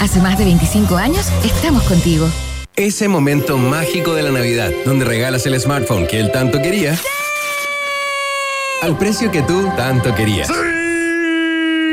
Hace más de 25 años estamos contigo. Ese momento mágico de la Navidad, donde regalas el smartphone que él tanto quería. Al precio que tú tanto querías.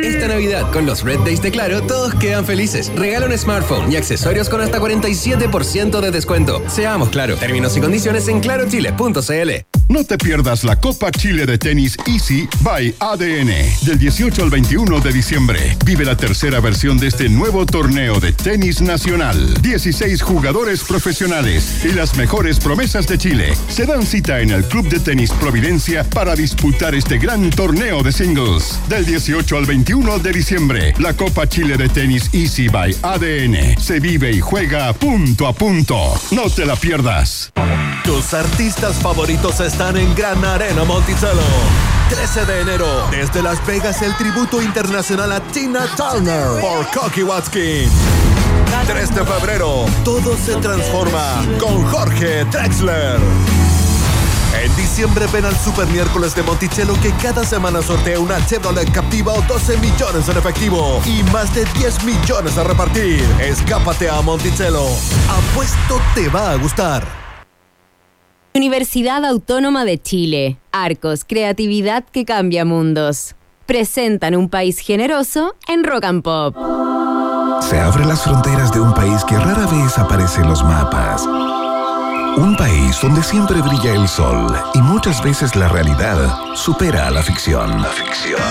Esta Navidad, con los Red Days de Claro, todos quedan felices. Regala un smartphone y accesorios con hasta 47% de descuento. Seamos claro. Términos y condiciones en clarochile.cl. No te pierdas la Copa Chile de Tenis Easy by ADN. Del 18 al 21 de diciembre. Vive la tercera versión de este nuevo torneo de tenis nacional. 16 jugadores profesionales y las mejores promesas de Chile se dan cita en el Club de Tenis Providencia para disputar este gran torneo de singles. Del 18 al 21 de diciembre, la Copa Chile de Tenis Easy by ADN se vive y juega punto a punto. No te la pierdas. Tus artistas favoritos están en Gran Arena Monticello. 13 de enero, desde Las Vegas, el tributo internacional a Tina Turner por Cocky Watkins. 3 de febrero, todo se transforma con Jorge Drexler. En diciembre ven al Super Miércoles de Monticello que cada semana sortea una Chevrolet Captiva o 12 millones en efectivo y más de 10 millones a repartir. Escápate a Monticello. Apuesto te va a gustar. Universidad Autónoma de Chile. Arcos, creatividad que cambia mundos. Presentan un país generoso en Rock and Pop. Se abren las fronteras de un país que rara vez aparece en los mapas. Un país donde siempre brilla el sol y muchas veces la realidad supera a la ficción. La ficción.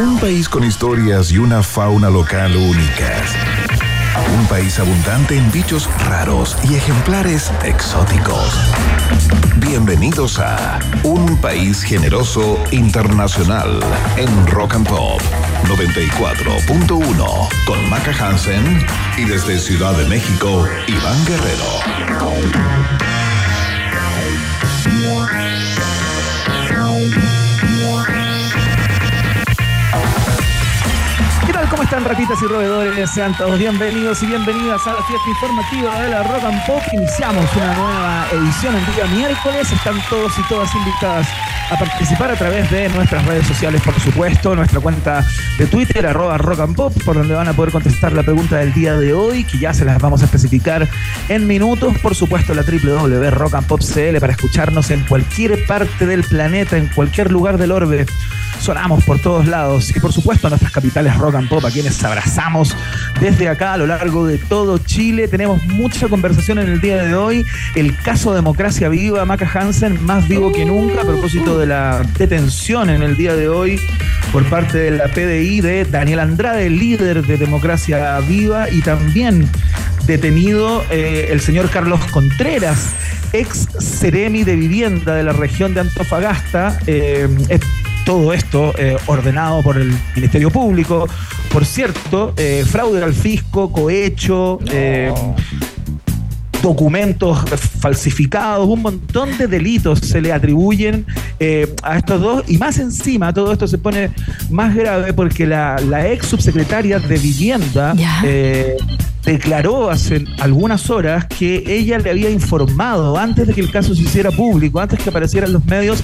Un país con historias y una fauna local únicas. Un país abundante en bichos raros y ejemplares exóticos. Bienvenidos a Un País Generoso Internacional en Rock and Pop 94.1 con Maca Hansen y desde Ciudad de México, Iván Guerrero. Están ratitas y roedores? Sean todos bienvenidos y bienvenidas a la fiesta informativa de la Rock and Pop. Iniciamos una nueva edición en día miércoles. Están todos y todas invitadas a participar a través de nuestras redes sociales, por supuesto, nuestra cuenta de Twitter, arroba rock and pop, por donde van a poder contestar la pregunta del día de hoy, que ya se las vamos a especificar en minutos. Por supuesto, la www.rockandpop.cl para escucharnos en cualquier parte del planeta, en cualquier lugar del orbe. Sonamos por todos lados y por supuesto nuestras capitales rock and pop a quienes abrazamos desde acá a lo largo de todo Chile. Tenemos mucha conversación en el día de hoy. El caso Democracia Viva, Maca Hansen, más vivo que nunca a propósito de la detención en el día de hoy por parte de la PDI de Daniel Andrade, líder de Democracia Viva, y también detenido eh, el señor Carlos Contreras, ex Ceremi de Vivienda de la región de Antofagasta. Eh, todo esto eh, ordenado por el Ministerio Público. Por cierto, eh, fraude al fisco, cohecho, eh, documentos falsificados, un montón de delitos se le atribuyen a estos dos. Y más encima todo esto se pone más grave porque la, ex subsecretaria de vivienda declaró hace algunas horas que ella le había informado antes de que el caso se hiciera público, antes que aparecieran los medios,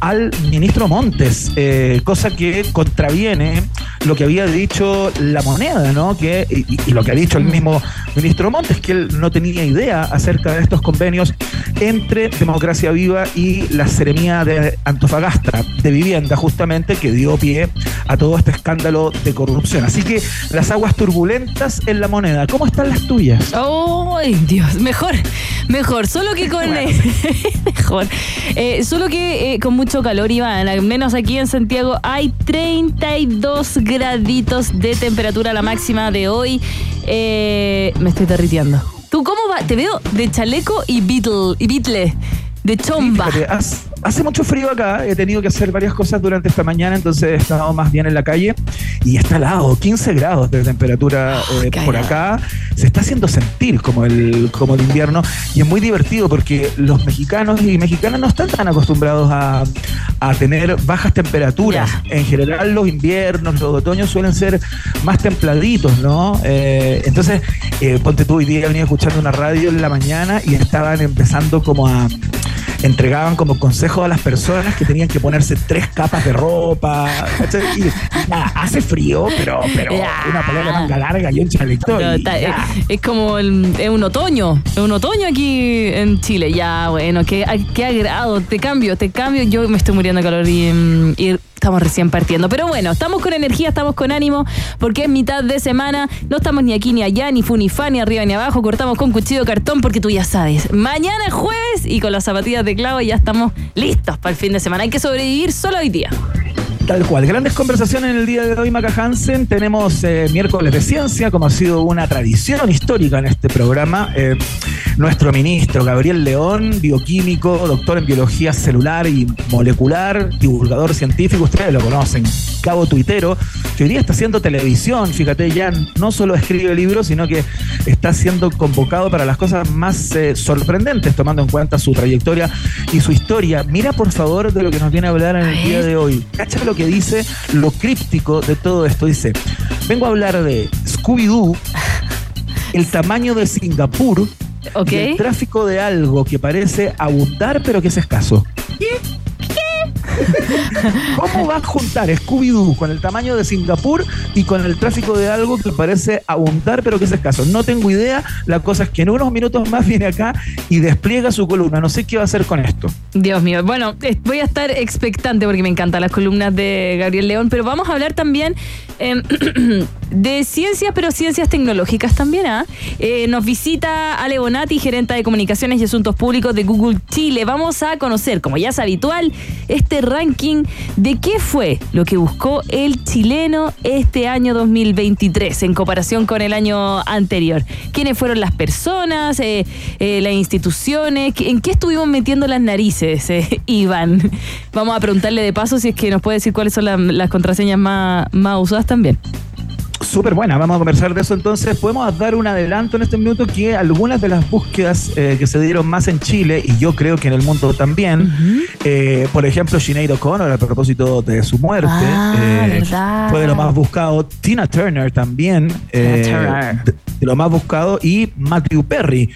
al ministro Montes, eh, cosa que contraviene lo que había dicho la moneda, ¿no? Que, y, lo que ha dicho el mismo ministro Montes, que él no tenía idea acerca de estos convenios entre Democracia Viva y la Seremía de Antofagasta de Vivienda, justamente, que dio pie a todo este escándalo de corrupción. Así que las aguas turbulentas en la moneda. ¿Cómo están las tuyas? ¡Ay, Dios! Mejor, mejor. Solo que con. mejor. Eh, solo que eh, con mucho calor, Iván. Al menos aquí en Santiago hay 32 graditos de temperatura la máxima de hoy. Eh, me estoy derritiendo. ¿Tú cómo va? Te veo de chaleco y beetle, y beetle, de chomba. Hace mucho frío acá, he tenido que hacer varias cosas durante esta mañana, entonces he estado más bien en la calle y está helado, 15 grados de temperatura oh, eh, por acá. Se está haciendo sentir como el, como el invierno y es muy divertido porque los mexicanos y mexicanas no están tan acostumbrados a, tener bajas temperaturas. En general los inviernos, los otoños suelen ser más templaditos, ¿no? Eh, entonces, eh, ponte tú, hoy día venía escuchando una radio en la mañana y estaban empezando como a entregaban como consejo a las personas que tenían que ponerse tres capas de ropa. hace frío, pero, una polera manga larga y un. No, ya. es, como el- es un otoño, es un otoño aquí en Chile. Ya, bueno, qué, qué agrado. Te cambio, te cambio. Yo me estoy muriendo de calor y, mm, y estamos recién partiendo. Pero bueno, estamos con energía, estamos con ánimo, porque es mitad de semana. No estamos ni aquí ni allá, ni fu ni fa, ni arriba ni abajo. Cortamos con cuchillo cartón, porque tú ya sabes. Mañana es jueves y con las zapatillas de clavo ya estamos listos para el fin de semana. Hay que sobrevivir solo hoy día. Tal cual. Grandes conversaciones en el día de hoy, Maca Hansen. Tenemos eh, miércoles de ciencia, como ha sido una tradición histórica en este programa. Eh, nuestro ministro, Gabriel León, bioquímico, doctor en biología celular y molecular, divulgador científico, ustedes lo conocen, cabo tuitero, que hoy día está haciendo televisión. Fíjate, ya no solo escribe libros, sino que está siendo convocado para las cosas más eh, sorprendentes, tomando en cuenta su trayectoria y su historia. Mira, por favor, de lo que nos viene a hablar en el día de hoy. Cacha lo que dice, lo críptico de todo esto. Dice, vengo a hablar de Scooby-Doo, el tamaño de Singapur, el tráfico de algo que parece abundar pero que es escaso. ¿Cómo va a juntar Scooby-Doo con el tamaño de Singapur y con el tráfico de algo que parece abundar pero que es escaso? No tengo idea. La cosa es que en unos minutos más viene acá y despliega su columna. No sé qué va a hacer con esto. Dios mío, bueno, voy a estar expectante porque me encantan las columnas de Gabriel León, pero vamos a hablar también eh, de ciencias, pero ciencias tecnológicas también. ¿ah? Eh, nos visita Ale Bonati, gerente de comunicaciones y asuntos públicos de Google Chile. Vamos a conocer, como ya es habitual, este ranking de qué fue lo que buscó el chileno este año 2023 en comparación con el año anterior. ¿Quiénes fueron las personas, eh, eh, las instituciones? ¿Qué- ¿En qué estuvimos metiendo las narices, Iván? Vamos a preguntarle de paso si es que nos puede decir cuáles son la- las contraseñas más, más usadas también. Súper buena, vamos a conversar de eso entonces. Podemos dar un adelanto en este minuto que algunas de las búsquedas eh, que se dieron más en Chile, y yo creo que en el mundo también, eh, por ejemplo, Sinead O'Connor a propósito de su muerte, Ah, eh, fue de lo más buscado. Tina Turner también, Turner. de, de lo más buscado, y Matthew Perry,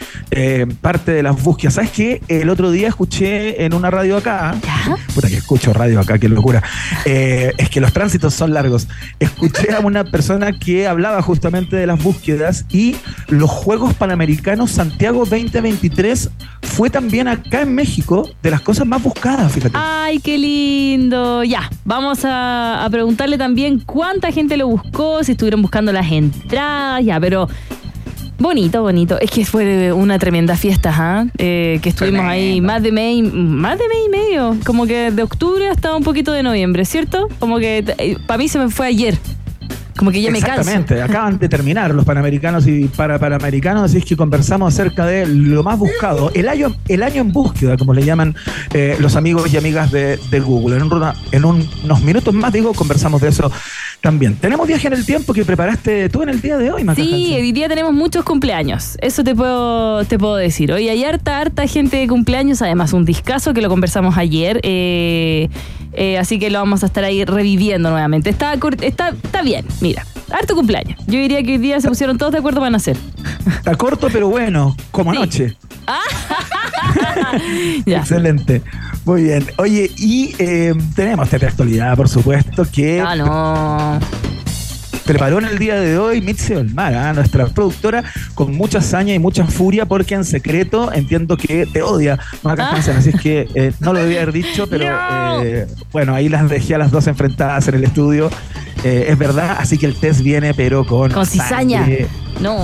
parte de las búsquedas. ¿Sabes qué? El otro día escuché en una radio acá, ¿Ya? Puta que escucho radio acá, qué locura. Es que los tránsitos son largos. Escuché a una persona que hablaba justamente de las búsquedas y los Juegos Panamericanos Santiago 2023 fue también acá en México de las cosas más buscadas, fíjate. Ay, qué lindo. Ya, vamos a, a preguntarle también cuánta gente lo buscó, si estuvieron buscando las entradas, ya, pero bonito, bonito. Es que fue una tremenda fiesta, ¿ah? Eh, que estuvimos ahí más de mes, y- más de mes y medio, como que de octubre hasta un poquito de noviembre, ¿cierto? Como que para mí se me fue ayer. Como que ya me canso. Exactamente, acaban de terminar los Panamericanos y para Panamericanos, así es que conversamos acerca de lo más buscado, el año, el año en búsqueda, como le llaman eh, los amigos y amigas de, de Google. En, en unos minutos más, digo, conversamos de eso también. Tenemos viaje en el tiempo que preparaste tú en el día de hoy, Maca Sí, Hansen. hoy día tenemos muchos cumpleaños. Eso te puedo, te puedo decir. Hoy hay harta, harta gente de cumpleaños. Además, un discazo que lo conversamos ayer. eh, eh, así que lo vamos a estar ahí reviviendo nuevamente. Está, está, está bien, mira. Harto cumpleaños. Yo diría que hoy día se pusieron todos de acuerdo para nacer. Está corto, pero bueno, como Sí. anoche. Ya. Excelente. Muy bien. Oye, y eh, tenemos esta actualidad, por supuesto, que Ah, no. Preparó en el día de hoy Mitzi Olmara, nuestra productora, con mucha hazaña y mucha furia, porque en secreto entiendo que te odia, Maca Ah. Así es que eh, no lo debía haber dicho, pero No. eh, bueno, ahí las dejé a las dos enfrentadas en el estudio. Eh, es verdad, así que el test viene, pero con, Con cizaña. sangre No.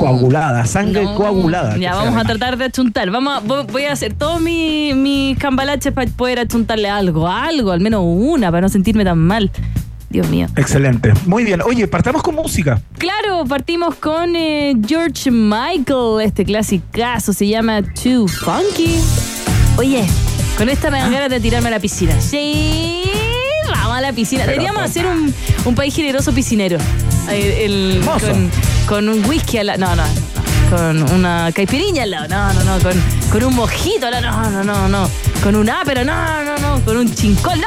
coagulada, sangre No. coagulada. Ya, vamos a tratar de achuntar. Vamos a- voy a hacer todos mis mis cambalaches para poder achuntarle algo, algo, al menos una, para no sentirme tan mal. Dios mío. Excelente. Muy bien. Oye, partamos con música. Claro, partimos con eh, George Michael, este clasicazo, se llama Too Funky. Oye, con esta me dan ganas de tirarme a la piscina. Sí, vamos a la piscina. Deberíamos hacer un, un país generoso piscinero. El- con, con un whisky al lado. No, no, no. Con una caipiriña al lado. No, no, no. Con, con un mojito al lado. No, no, no, no. Con un ápero. No, no, no. Con un chincón. No.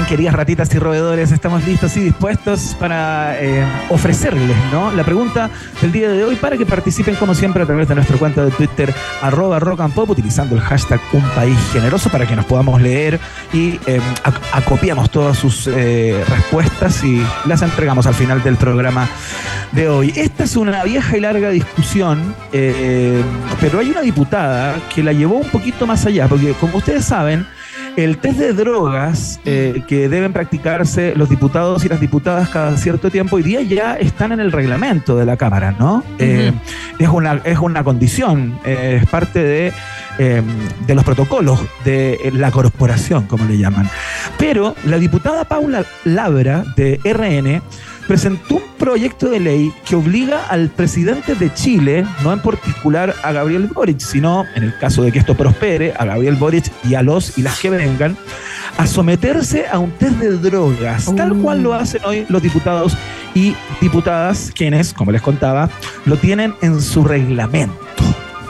Bien, queridas ratitas y roedores, estamos listos y dispuestos para eh, ofrecerles ¿no? la pregunta del día de hoy para que participen como siempre a través de nuestra cuenta de Twitter arroba rock and pop utilizando el hashtag un país generoso para que nos podamos leer y eh, ac- acopiamos todas sus eh, respuestas y las entregamos al final del programa de hoy. Esta es una vieja y larga discusión, eh, pero hay una diputada que la llevó un poquito más allá, porque como ustedes saben, el test de drogas eh, que deben practicarse los diputados y las diputadas cada cierto tiempo hoy día ya están en el reglamento de la Cámara, ¿no? Eh, es, una, es una condición, eh, es parte de, eh, de los protocolos de la corporación, como le llaman. Pero la diputada Paula Labra de RN presentó un proyecto de ley que obliga al presidente de Chile, no en particular a Gabriel Boric, sino, en el caso de que esto prospere, a Gabriel Boric y a los y las que vengan, a someterse a un test de drogas, tal cual lo hacen hoy los diputados y diputadas, quienes, como les contaba, lo tienen en su reglamento.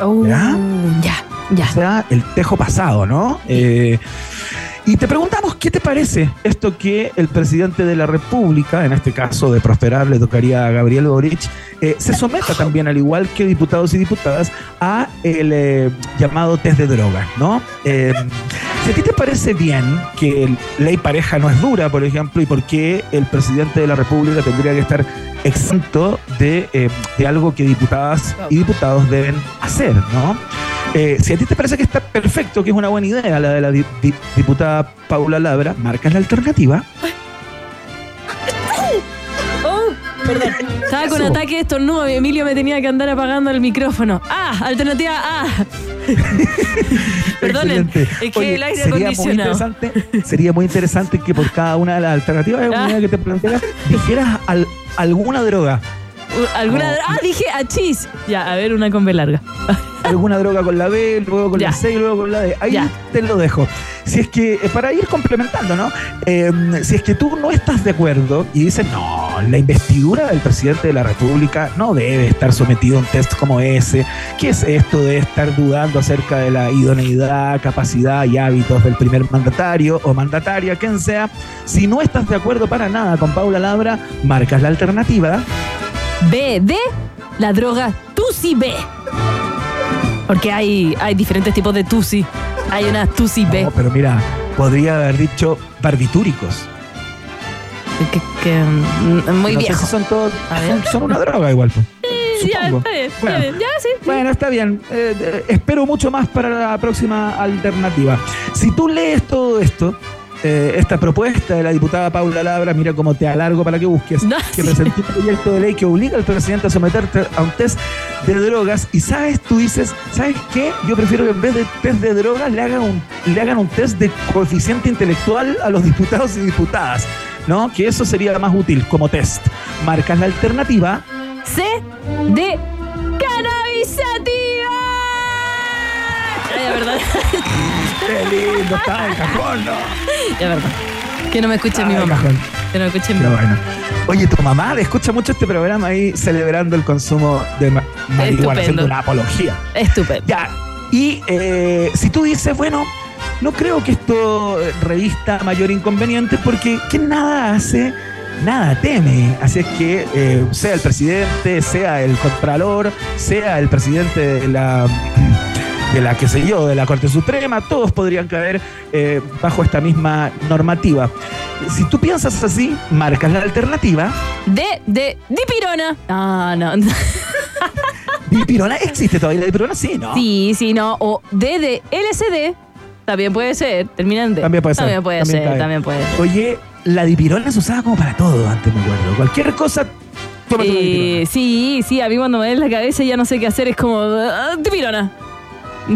Oh, ¿Ya? ya, ya. O sea, el tejo pasado, ¿no? Eh, y te preguntamos, ¿qué te parece esto que el presidente de la República, en este caso de prosperar, le tocaría a Gabriel Boric, eh, se someta también, al igual que diputados y diputadas, a el eh, llamado test de drogas, ¿no? Eh, si a ti te parece bien que ley pareja no es dura, por ejemplo, y por qué el presidente de la República tendría que estar exento de, de algo que diputadas y diputados deben hacer, ¿no? Eh, si a ti te parece que está perfecto, que es una buena idea la de la di- di- diputada Paula Labra, marcas la alternativa. Oh, perdón. Estaba con ataque de estornudo y Emilio me tenía que andar apagando el micrófono. Ah, alternativa A. Perdonen, Excelente. es que Oye, el aire sería muy acondicionado. interesante, sería muy interesante que por cada una de las alternativas Ah. que te plantearas dijeras al- alguna droga. ¿Alguna? No. Ah, dije a chis. Ya, a ver, una con B larga. alguna droga con la B, luego con Ya. la C y luego con la D. Ahí Ya. te lo dejo. Si es que, eh, para ir complementando, ¿no? Eh, si es que tú no estás de acuerdo y dices, no, la investidura del presidente de la República no debe estar sometido a un test como ese. ¿Qué es esto de estar dudando acerca de la idoneidad, capacidad y hábitos del primer mandatario o mandataria, quien sea? Si no estás de acuerdo para nada con Paula Labra, marcas la alternativa. B de la droga Tusi B. Porque hay, hay diferentes tipos de Tusi. Hay una Tusi B. No, pero mira, podría haber dicho barbitúricos. Que, que, mm, muy No sé viejo. si son todos. Son, son una droga igual. Sí, ya, supongo. está bien, está Bueno. bien. Ya, sí. sí. Bueno, está bien. Eh, eh, espero mucho más para la próxima alternativa. Si tú lees todo esto, eh, esta propuesta de la diputada Paula Labra, mira cómo te alargo para que busques, No, que sí. presentó un proyecto de ley que obliga al presidente a someterte a un test de drogas. Y sabes, tú dices, ¿sabes qué? Yo prefiero que en vez de test de drogas le hagan un, le hagan un test de coeficiente intelectual a los diputados y diputadas. ¿No? Que eso sería más útil como test. Marcas la alternativa C de cannabis de verdad. Qué lindo, está el cajón, ¿no? De verdad. Que no me escuche Ah, mi mamá. cajón. Que no me escuche mi Pero mamá. bueno. Oye, tu mamá escucha mucho este programa ahí celebrando el consumo de ma- marihuana, haciendo una apología. Estupendo. Ya. Y eh, si tú dices, bueno, no creo que esto eh, revista mayor inconveniente porque quien nada hace, nada teme. Así es que eh, sea el presidente, sea el contralor, sea el presidente de la de la, qué sé yo, de la Corte Suprema, todos podrían caer eh, bajo esta misma normativa. Si tú piensas así, marcas la alternativa. D de dipirona. Ah, no. ¿Dipirona existe todavía? ¿La dipirona? Sí, ¿no? Sí, sí, no. O D de LSD. También puede ser. Termina en D. También puede ser. También puede También ser. También puede ser. Oye, la dipirona se usaba como para todo antes, me acuerdo. Cualquier cosa, Eh, sí, sí, a mí cuando me da en la cabeza ya no sé qué hacer, es como ah, dipirona.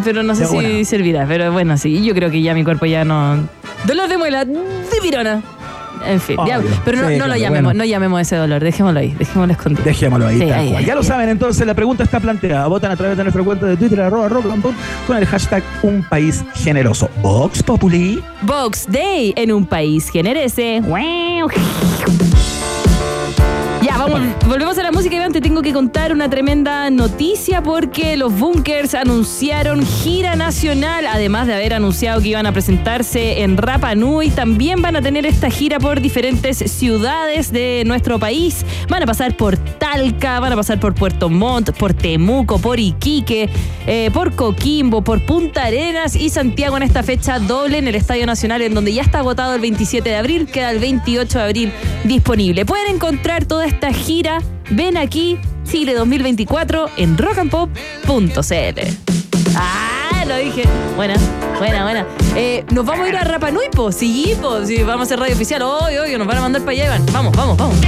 Pero no sé De si servirá. Pero bueno, sí, yo creo que ya mi cuerpo ya no. Dolor de muela, dipirona. En fin, ya, pero no, Sí, no lo llamemos, bueno. no llamemos ese dolor, dejémoslo ahí, dejémoslo escondido. Dejémoslo ahí. Sí, tal ahí, cual. ahí, ya lo saben, entonces la pregunta está planteada. Votan a través de nuestra cuenta de Twitter, arroba pop, con el hashtag Un País Generoso. Vox Populi. Box Day en un país generese. Vamos, volvemos a la música, Iván. Te tengo que contar una tremenda noticia porque los Bunkers anunciaron gira nacional. Además de haber anunciado que iban a presentarse en Rapa Nui, también van a tener esta gira por diferentes ciudades de nuestro país. Van a pasar por Talca, van a pasar por Puerto Montt, por Temuco, por Iquique, eh, por Coquimbo, por Punta Arenas y Santiago en esta fecha doble en el Estadio Nacional, en donde ya está agotado el 27 de abril, queda el 28 de abril disponible. Pueden encontrar toda esta gira, ven aquí, Chile 2024 en rockandpop.cl. Ah, lo dije. Buena, buena, buena. Eh, nos vamos a ir a Rapa Nui, po. Sí, po. Sí, vamos a hacer radio oficial. Oye, oye, nos van a mandar para allá, Iván. Vamos, vamos, vamos.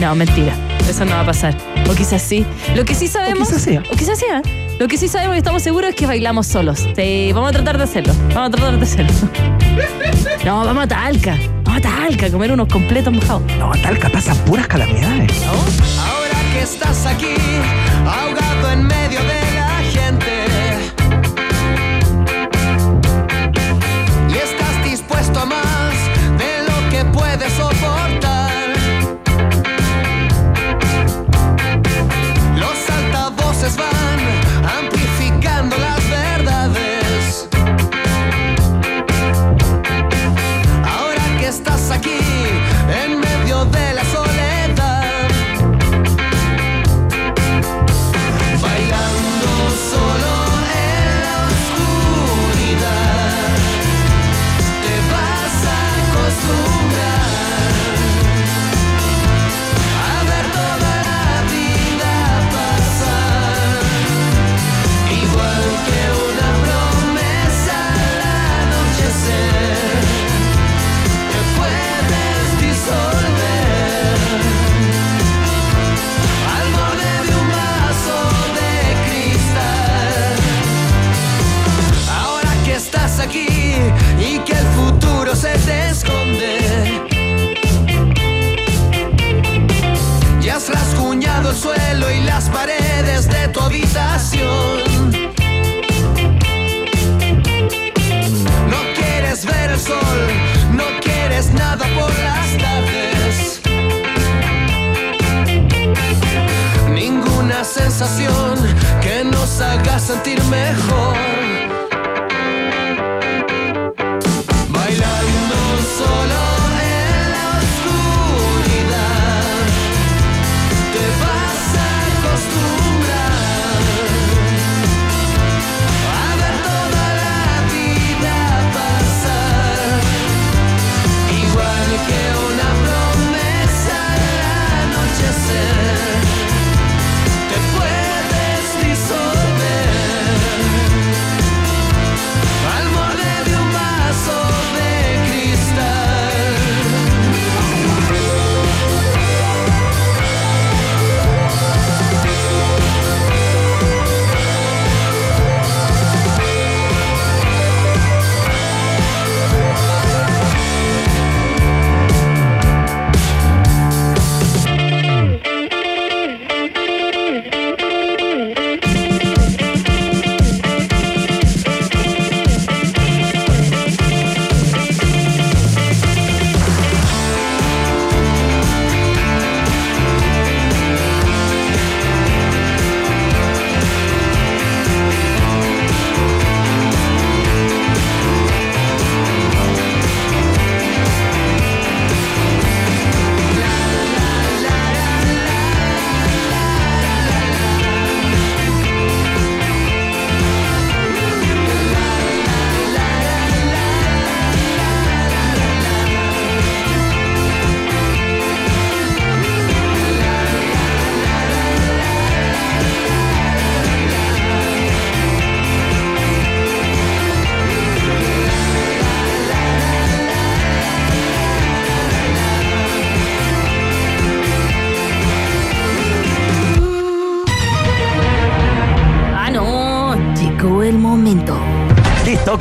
No, mentira. Eso no va a pasar. O quizás sí. Lo que sí sabemos. quizás sea. O quizás sea. Lo que sí sabemos y estamos seguros es que bailamos solos. Sí, vamos a tratar de hacerlo. Vamos a tratar de hacerlo. No, vamos a Talca. A Talca a comer unos completos mojados. No, Talca pasan puras calamidades. Ahora que estás aquí, tu habitación. No quieres ver el sol, no quieres nada por las tardes. Ninguna sensación que nos haga sentir mejor.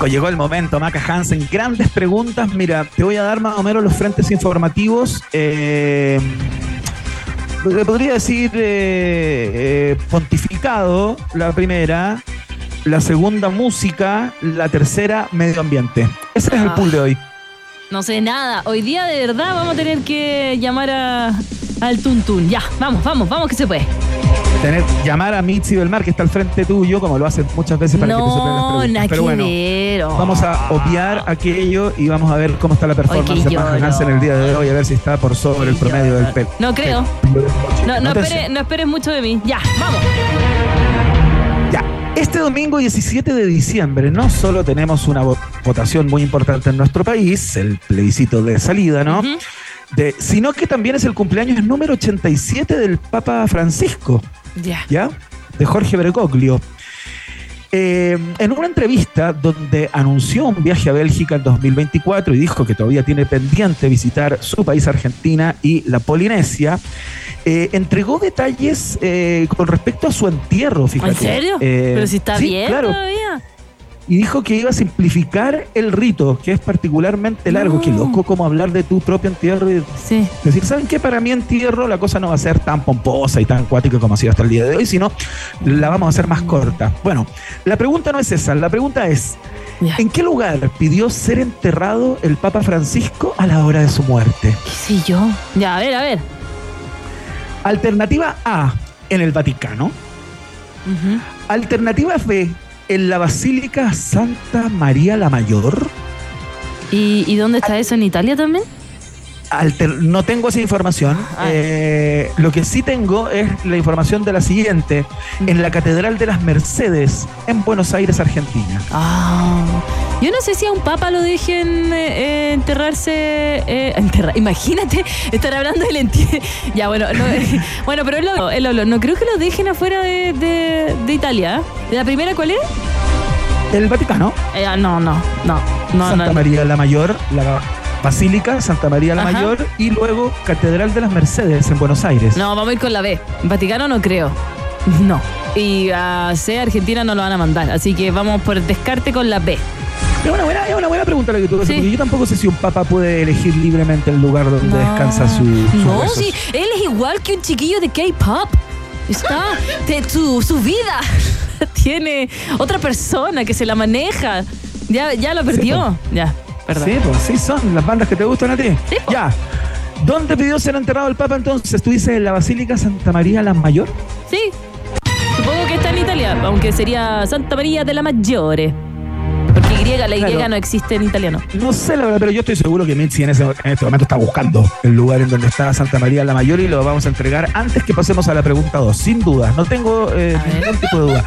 Llegó el momento. Maca Hansen. Grandes preguntas. Mira, te voy a dar más o menos los frentes informativos. Eh, le podría decir eh, eh, pontificado, la primera. La segunda, música. La tercera, medio ambiente. Ese es el Ah. pool de hoy. No sé nada. Hoy día de verdad vamos a tener que llamar a, al Tuntún. Ya, vamos, vamos, vamos que se puede. Tener, llamar a Mitzi del Mar, que está al frente tuyo, como lo hacen muchas veces para que te las preguntas. Pero bueno, oh. vamos a obviar aquello y vamos a ver cómo está la performance de lloro. Hansen el día de hoy, a ver si está por sobre el promedio del pelo. No creo. No, no, esperes, no esperes mucho de mí. Ya, vamos. Ya, este domingo 17 de diciembre no solo tenemos una vo- votación muy importante en nuestro país, el plebiscito de salida, ¿no? De- sino que también es el cumpleaños número 87 del Papa Francisco, Ya. ¿ya? De Jorge Bergoglio. Eh, en una entrevista donde anunció un viaje a Bélgica en 2024 y dijo que todavía tiene pendiente visitar su país Argentina y la Polinesia, eh, entregó detalles eh, con respecto a su entierro, fíjate. ¿En serio? Eh, Pero si está sí, bien claro. todavía. Y dijo que iba a simplificar el rito, que es particularmente largo. No. Qué loco como hablar de tu propio entierro y Sí. decir, ¿saben qué? Para mi entierro la cosa no va a ser tan pomposa y tan cuática como ha sido hasta el día de hoy, sino la vamos a hacer más corta. Bueno, la pregunta no es esa, la pregunta es. ¿en qué lugar pidió ser enterrado el Papa Francisco a la hora de su muerte? ¿Qué sé yo? Ya, a ver, a ver. Alternativa A, en el Vaticano. Ujú. Alternativa B, en la Basílica Santa María la Mayor. ¿Y, dónde está eso? ¿En Italia también? Alter- no tengo esa información. Ah. Eh, lo que sí tengo es la información de la siguiente. En la Catedral de las Mercedes, en Buenos Aires, Argentina. Ah. Yo no sé si a un papa lo dejen eh, eh, enterrarse. eh, enterra- Imagínate estar hablando del entierro. Ya, bueno, no, bueno, pero él lo, él lo. No creo que lo dejen afuera de, de- de Italia. ¿De la primera cuál era? El Vaticano, ah, no, no, no. no Santa no. María la Mayor, la Basílica Santa María la Ajá. Mayor y luego Catedral de las Mercedes en Buenos Aires. No, vamos a ir con la B. Vaticano no creo. No. Y a C, Argentina no lo van a mandar. Así que vamos por descarte con la B. Es una buena, es una buena pregunta la que tú haces, Sí. porque yo tampoco sé si un papa puede elegir libremente el lugar donde descansa su, sus No, huesos. sí, él es igual que un chiquillo de K-pop. Está, de su, su vida tiene otra persona que se la maneja. Ya, ya lo perdió. Ya, perdón. Sí, pues sí son las bandas que te gustan a ti. Sí, pues. Ya. ¿Dónde pidió ser enterrado el Papa entonces? ¿Tú dices en la Basílica Santa María la Mayor? Sí. Supongo que está en Italia, aunque sería Santa María de la Maggiore. Porque Y, la Y Claro. no existe en italiano. No sé la verdad, pero yo estoy seguro que Mitzi en, ese- en este momento está buscando el lugar en donde está Santa María la Mayor y lo vamos a entregar antes que pasemos a la pregunta 2. Sin duda, no tengo eh, ningún tipo de duda.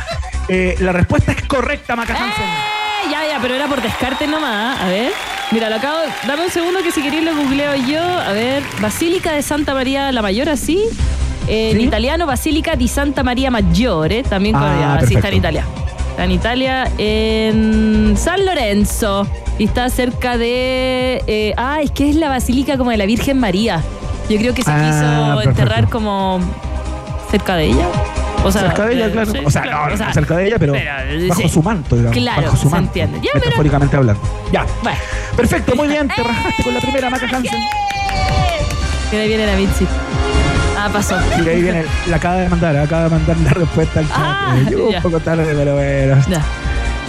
Eh, la respuesta es correcta, Maca. ¡Eh! Ya, ya, pero era por descarte nomás. A ver. Mira, lo acabo. Dame un segundo que si queréis lo googleo yo. A ver. Basílica de Santa María la Mayor, así. En ¿Sí? italiano, Basílica di Santa María Maggiore. También con, Ah, así está en. Italia. Está en Italia, en San Lorenzo. Y está cerca de. eh, ah, es que es la Basílica como de la Virgen María. Yo creo que se Ah, quiso perfecto. enterrar como cerca de ella. O sea, cerca de ella, claro. sí, o sea, claro, no, o sea, no cerca de ella, pero, pero, bajo sí. su manto, digamos. Claro, bajo su se manto. entiende. Ya, pero- metafóricamente hablando. Ya. Bueno. Perfecto, muy bien. Te rajaste con la primera, Maca Hansen. Que ahí viene la Mitzi. Ah, pasó. Y ahí viene, la acaba de mandar, acaba de mandar la respuesta al chat. Ah, Eh, Llegó un poco tarde, pero bueno. Ya.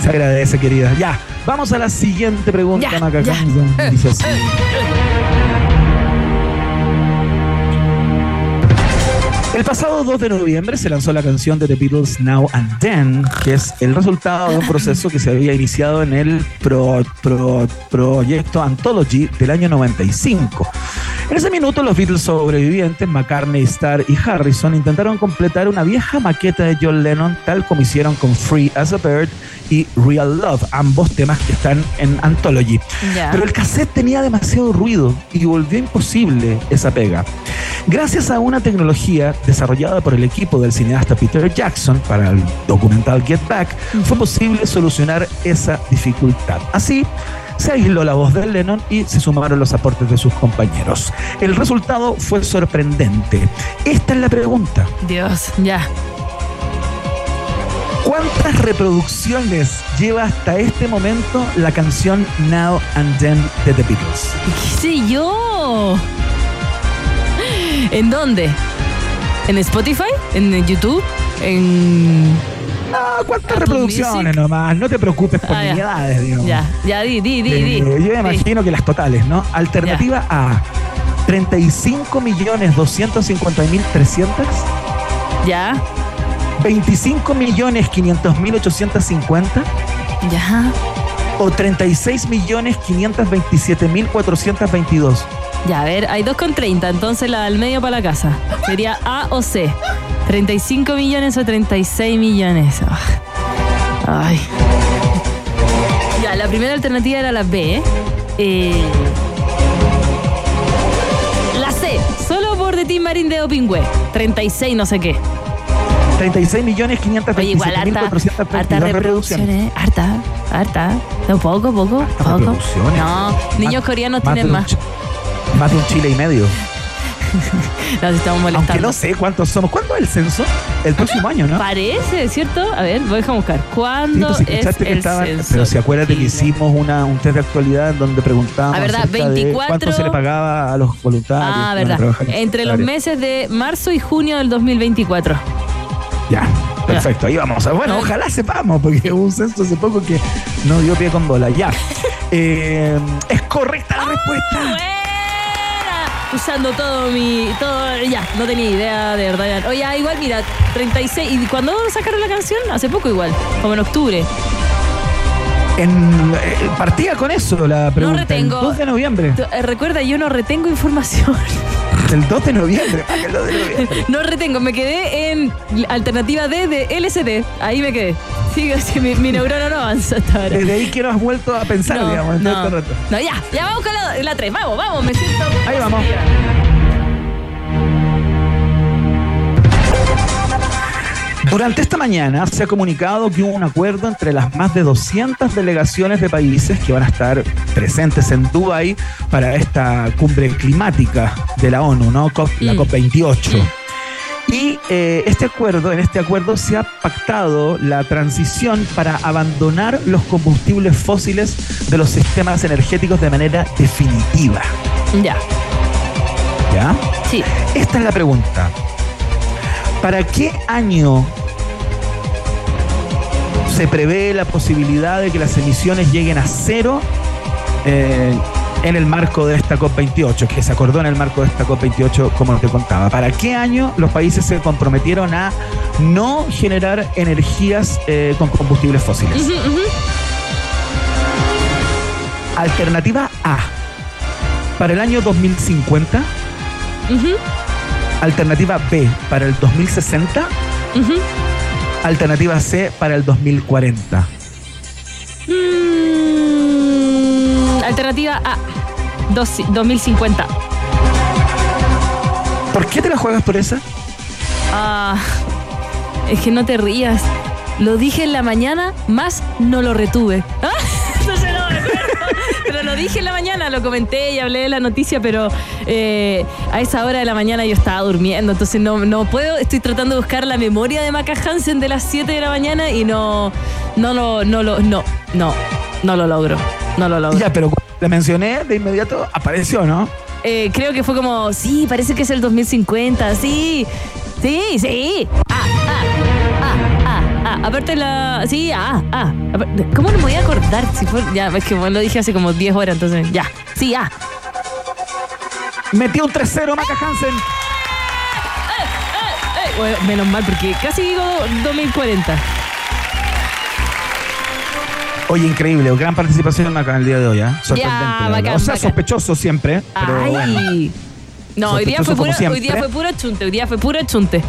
Se agradece, querida. Ya, vamos a la siguiente pregunta, Ya, Maca ya. Hansen. Dice así. El pasado 2 de noviembre se lanzó la canción de The Beatles Now and Then, que es el resultado de un proceso que se había iniciado en el pro- pro- proyecto Anthology del año 95. En ese minuto, los Beatles sobrevivientes, McCartney, Starr y Harrison, intentaron completar una vieja maqueta de John Lennon, tal como hicieron con Free as a Bird y Real Love, ambos temas que están en Anthology. Ya. Pero el cassette tenía demasiado ruido y volvió imposible esa pega. Gracias a una tecnología desarrollada por el equipo del cineasta Peter Jackson para el documental Get Back, fue posible solucionar esa dificultad. Así, se aisló la voz de Lennon y se sumaron los aportes de sus compañeros. El resultado fue sorprendente. Esta es la pregunta. Dios, ya. ¿Cuántas reproducciones lleva hasta este momento la canción Now and Then de The Beatles? ¿Qué sé yo? ¿En dónde? ¿En Spotify? ¿En YouTube? ¿En...? Ah, ¿cuántas reproducciones nomás? No te preocupes por Ah, ya. unidades, digamos. Ya, ya, di, di, di, di. Eh, yo me Di. imagino que las totales, ¿no? Alternativa A, 35 millones 250 mil 300, Ya, 25 millones 500 mil 850 ya, o 36 millones 527 mil 422. ya. A ver, hay dos con 30, entonces la del medio para la casa. Sería A o C. 35 millones o 36 millones. Ah. Ay. Ya, la primera alternativa era la B. Eh, la C, solo por de Tim Marín de Opingüe. 36 no sé qué. 36 millones Oye, igual 527 mil harta, harta 432 reproducciones. reproducciones. Harta, harta. No, poco, poco, poco. reproducciones. No, niños Más- coreanos más tienen más. Más de un Chile y medio. Nos estamos molestando. Aunque no sé cuántos somos. ¿Cuándo es el censo? El próximo año, ¿no? Parece, ¿cierto? A ver, voy a buscar. Sí, ¿Cuándo pues, si es que el censo? pero si acuérdate que Chile? hicimos una, un test de actualidad en donde preguntábamos ¿verdad? acerca de 24 cuánto se le pagaba a los voluntarios. Ah, que verdad. Entre los meses de marzo y junio del 2024. Ya, perfecto, ahí vamos. Bueno, ojalá sepamos, porque hubo un censo hace poco que no dio pie con bola. Ya. Eh, es correcta la respuesta. ¡Buena! Usando todo mi. todo Ya, no tenía idea, de verdad. Oye, ah, igual, mira, 36. ¿Y cuándo sacaron la canción? Hace poco igual, como en octubre. En, eh, partía con eso la pregunta. retengo. El 2 de noviembre. Eh, Recuerda, yo no retengo información. El 2 de noviembre. para que el 2 de noviembre. No retengo, me quedé en alternativa D de LSD. Ahí me quedé. Sí, así mi, mi neurona no avanza hasta ahora. Desde ahí que no has vuelto a pensar, No, digamos, en todo no. este rato. No, ya, ya vamos con la, la 3. Vamos, vamos, me siento. Ahí vamos. Durante esta mañana se ha comunicado que hubo un acuerdo entre las más de 200 delegaciones de países que van a estar presentes en Dubái para esta cumbre climática de la ONU, ¿no? COP- la Mm. COP28. Y eh, este acuerdo, en este acuerdo se ha pactado la transición para abandonar los combustibles fósiles de los sistemas energéticos de manera definitiva. Ya, ¿Ya? sí. Esta es la pregunta. ¿Para qué año se prevé la posibilidad de que las emisiones lleguen a cero eh, en el marco de esta COP28, que se acordó en el marco de esta COP28, como te contaba? ¿Para qué año los países se comprometieron a no generar energías eh, con combustibles fósiles? Alternativa A, para el año 2050. Ujú, Alternativa B, para el 2060. Alternativa C para el 2040. Mm, alternativa A. Dos- 2050. ¿Por qué te la juegas por esa? Ah, es que no te rías. Lo dije en la mañana, más no lo retuve. Ah, lo dije en la mañana, lo comenté y hablé de la noticia, pero eh, a esa hora de la mañana yo estaba durmiendo, entonces no, no puedo. Estoy tratando de buscar la memoria de Maca Hansen de las 7 de la mañana y no, no lo, no lo, no, no, no lo logro. No lo logro. Ya, pero cuando la mencioné, de inmediato apareció, ¿no? Eh, creo que fue como, sí, parece que es el 2050, sí, sí, sí. Ah, ah, ah. Aparte la, sí, ah, ah. Aparte- ¿Cómo no me voy a acordar? Si fue, ya, es que lo dije hace como 10 horas, entonces, ya, sí, ah. Metió un 3-0 Maca Hansen. Eh, bueno, menos mal, porque casi digo 2040. Oye, increíble, gran participación Maca en el día de hoy, ¿eh? Sorprendente. bacán, o sea, bacán. sospechoso siempre, pero Ay. bueno. No, hoy día, fue puro, hoy día fue puro chunte, hoy día fue puro chunte.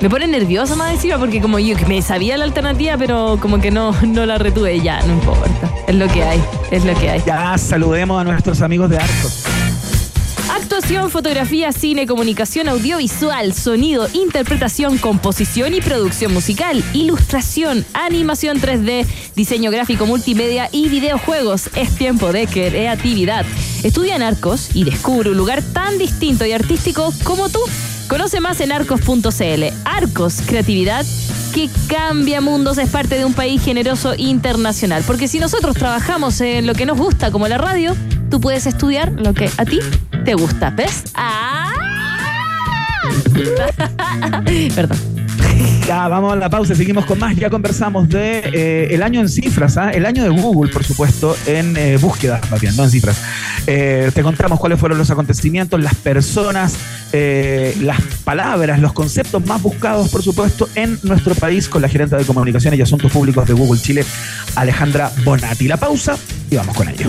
Me pone nerviosa más encima porque como yo que me sabía la alternativa, pero como que no, no la retuve. Ya, no importa. Es lo que hay, es lo que hay. Ya saludemos a nuestros amigos de Arcos. Actuación, fotografía, cine, comunicación audiovisual, sonido, interpretación, composición y producción musical, ilustración, animación 3D, diseño gráfico multimedia y videojuegos. Es tiempo de creatividad. Estudia en Arcos y descubre un lugar tan distinto y artístico como tú. Conoce más en arcos.cl. Arcos, creatividad que cambia mundos, es parte de un país generoso internacional. Porque si nosotros trabajamos en lo que nos gusta, como la radio, tú puedes estudiar lo que a ti te gusta. ¿Ves? ¡Ah! Perdón. Ya, vamos a la pausa, seguimos con más. Ya conversamos de eh, el año en cifras, ¿ah? el año de Google, por supuesto, en eh, búsqueda, más bien, no en cifras. Eh, te contamos cuáles fueron los acontecimientos, las personas, las palabras, los conceptos más buscados, por supuesto, en nuestro país con la gerente de comunicaciones y asuntos públicos de Google Chile, Alejandra Bonatti. La pausa y vamos con ello.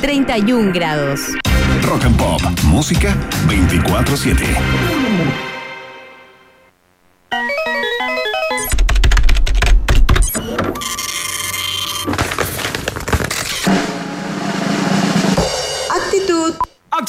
31 grados. Rock and Pop, música 24/7.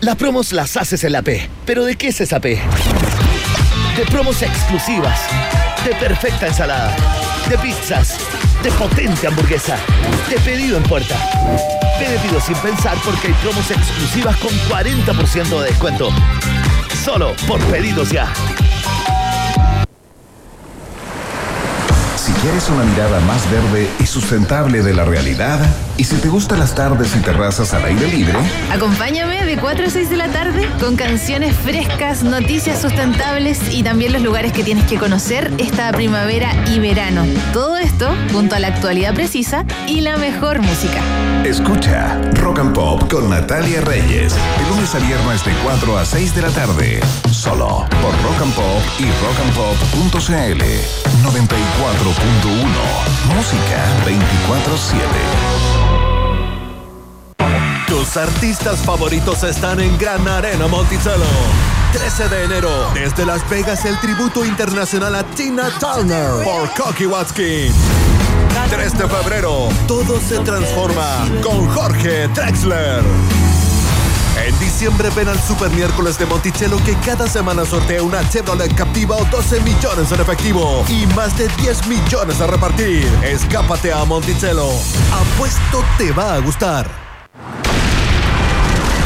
Las promos las haces en la P. ¿Pero de qué es esa P? De promos exclusivas, de perfecta ensalada, de pizzas, de potente hamburguesa, de pedido en puerta. De pedido sin pensar porque hay promos exclusivas con 40% de descuento. Solo por pedidos ya. Quieres una mirada más verde y sustentable de la realidad, y si te gustan las tardes y terrazas al aire libre, Acompáñame de 4 a 6 de la tarde con canciones frescas, noticias sustentables y también los lugares que tienes que conocer esta primavera y verano. Todo esto junto a la actualidad precisa y la mejor música. Escucha Rock and Pop con Natalia Reyes, de lunes a viernes de 4 a 6 de la tarde, solo por Rock and Pop y rockandpop.cl 94.1, música 24/7. Tus artistas favoritos están en Gran Arena Monticello. 13 de enero, desde Las Vegas, el tributo internacional a Tina Turner por Cocky Watkins. 3 de febrero, todo se transforma con Jorge Drexler. En diciembre ven al Super Miércoles de Monticello que cada semana sortea una Chevrolet Captiva o 12 millones en efectivo y más de 10 millones a repartir. Escápate a Monticello. Apuesto te va a gustar.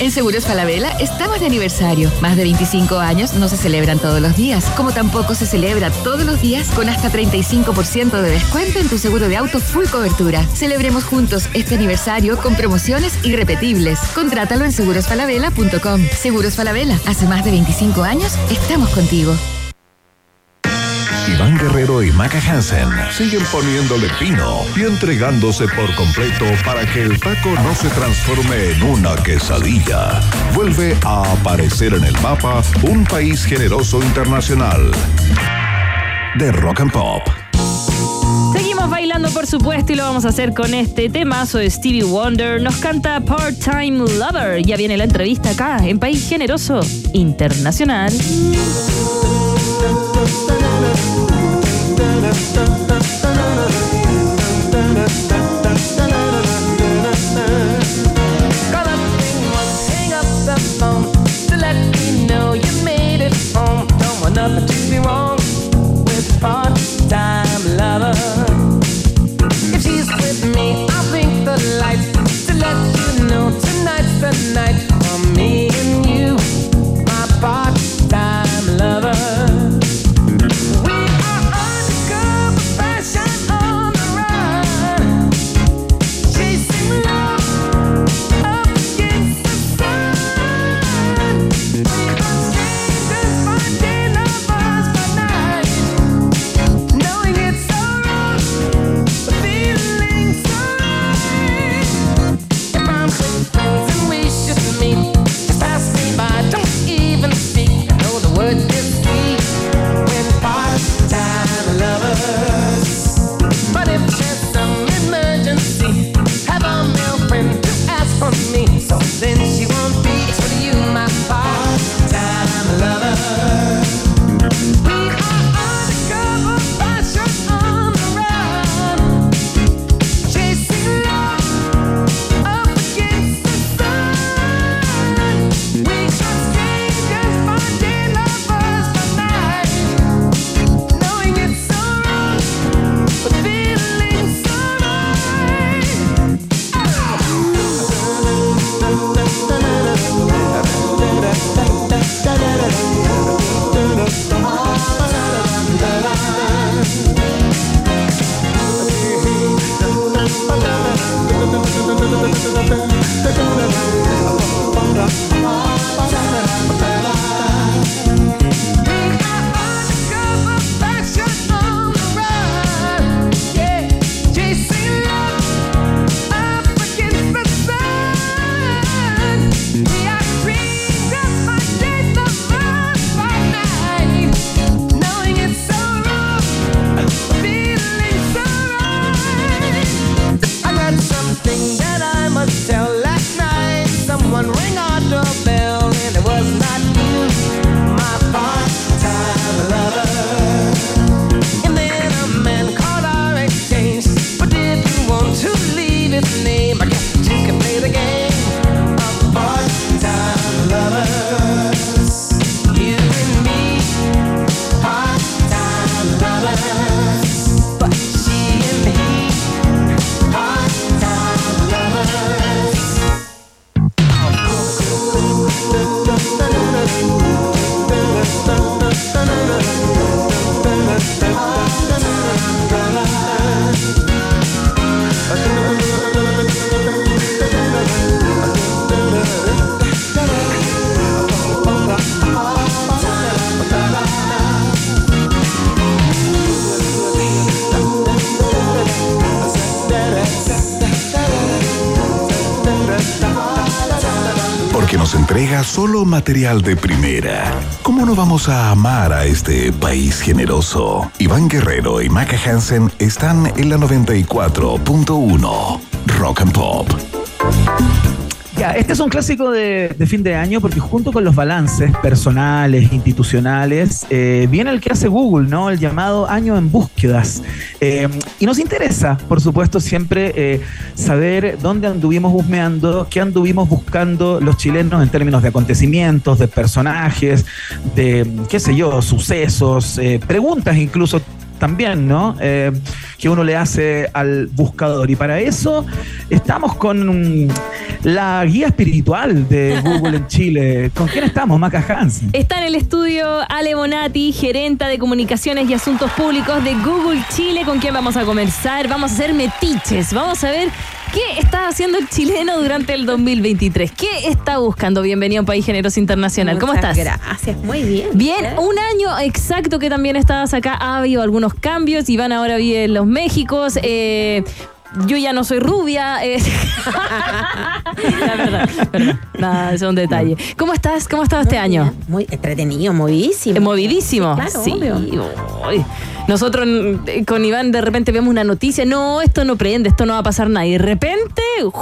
En Seguros Falabella estamos de aniversario. Más de 25 años no se celebran todos los días, como tampoco se celebra todos los días con hasta 35% de descuento en tu seguro de auto full cobertura. Celebremos juntos este aniversario con promociones irrepetibles. Contrátalo en segurosfalabella.com. Seguros Falabella, hace más de 25 años estamos contigo. Iván Guerrero y Maca Hansen siguen poniéndole pino y entregándose por completo para que el taco no se transforme en una quesadilla. Vuelve a aparecer en el mapa un país generoso internacional de rock and pop. Seguimos bailando, por supuesto, y lo vamos a hacer con este temazo de Stevie Wonder. Nos canta Part-Time Lover. Ya viene la entrevista acá, en País Generoso Internacional. Solo material de primera. ¿Cómo no vamos a amar a este país generoso? Iván Guerrero y Maca Hansen están en la 94.1 Rock and Pop. Este es un clásico de, fin de año porque junto con los balances personales, institucionales, eh, viene el que hace Google, ¿no? El llamado año en búsquedas. Eh, y nos interesa, por supuesto, siempre eh, saber dónde anduvimos husmeando, qué anduvimos buscando los chilenos en términos de acontecimientos, de personajes, de, qué sé yo, sucesos, preguntas incluso también, ¿no? Eh, que uno le hace al buscador. Y para eso estamos con mm, la guía espiritual de Google en Chile. ¿Con quién estamos, Maca Hansen? Está en el estudio Ale Bonati, gerenta de comunicaciones y asuntos públicos de Google Chile, con quien vamos a conversar. Vamos a hacer metiches. Vamos a ver qué está haciendo el chileno durante el 2023. ¿Qué está buscando? Bienvenido a un país generoso internacional. ¿Cómo estás? Gracias, muy bien. Bien, un año exacto que también estabas acá. Ha habido algunos cambios. Iván ahora vive en los Méxicos. Eh, yo ya no soy rubia. eh. La verdad. Nada, es un detalle. ¿Cómo estás? ¿Cómo ha estado este año? Muy entretenido, movidísimo. Movidísimo. Claro, sí. obvio. Nosotros eh, con Iván de repente vemos una noticia, no, esto no prende, esto no va a pasar nada. Y de repente, uf,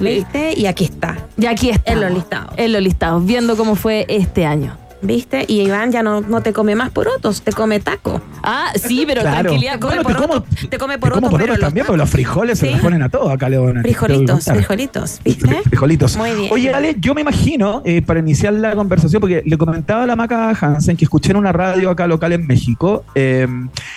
¿Viste? Y aquí está. y aquí está. En los listados. En los listados, viendo cómo fue este año. ¿Viste? Y Iván ya no, no te come más porotos, te come taco. Ah, sí, pero Claro. tranquilidad. Come Bueno, te porotos, como- te come Te porotos, como por pero también, porque los frijoles se los ponen a todos acá, León. frijolitos, frijolitos, ¿viste? Frijolitos. Muy bien. Oye, Ale, yo me imagino, eh, para iniciar la conversación, porque le comentaba a la Maca Hansen que escuché en una radio acá local en México, eh,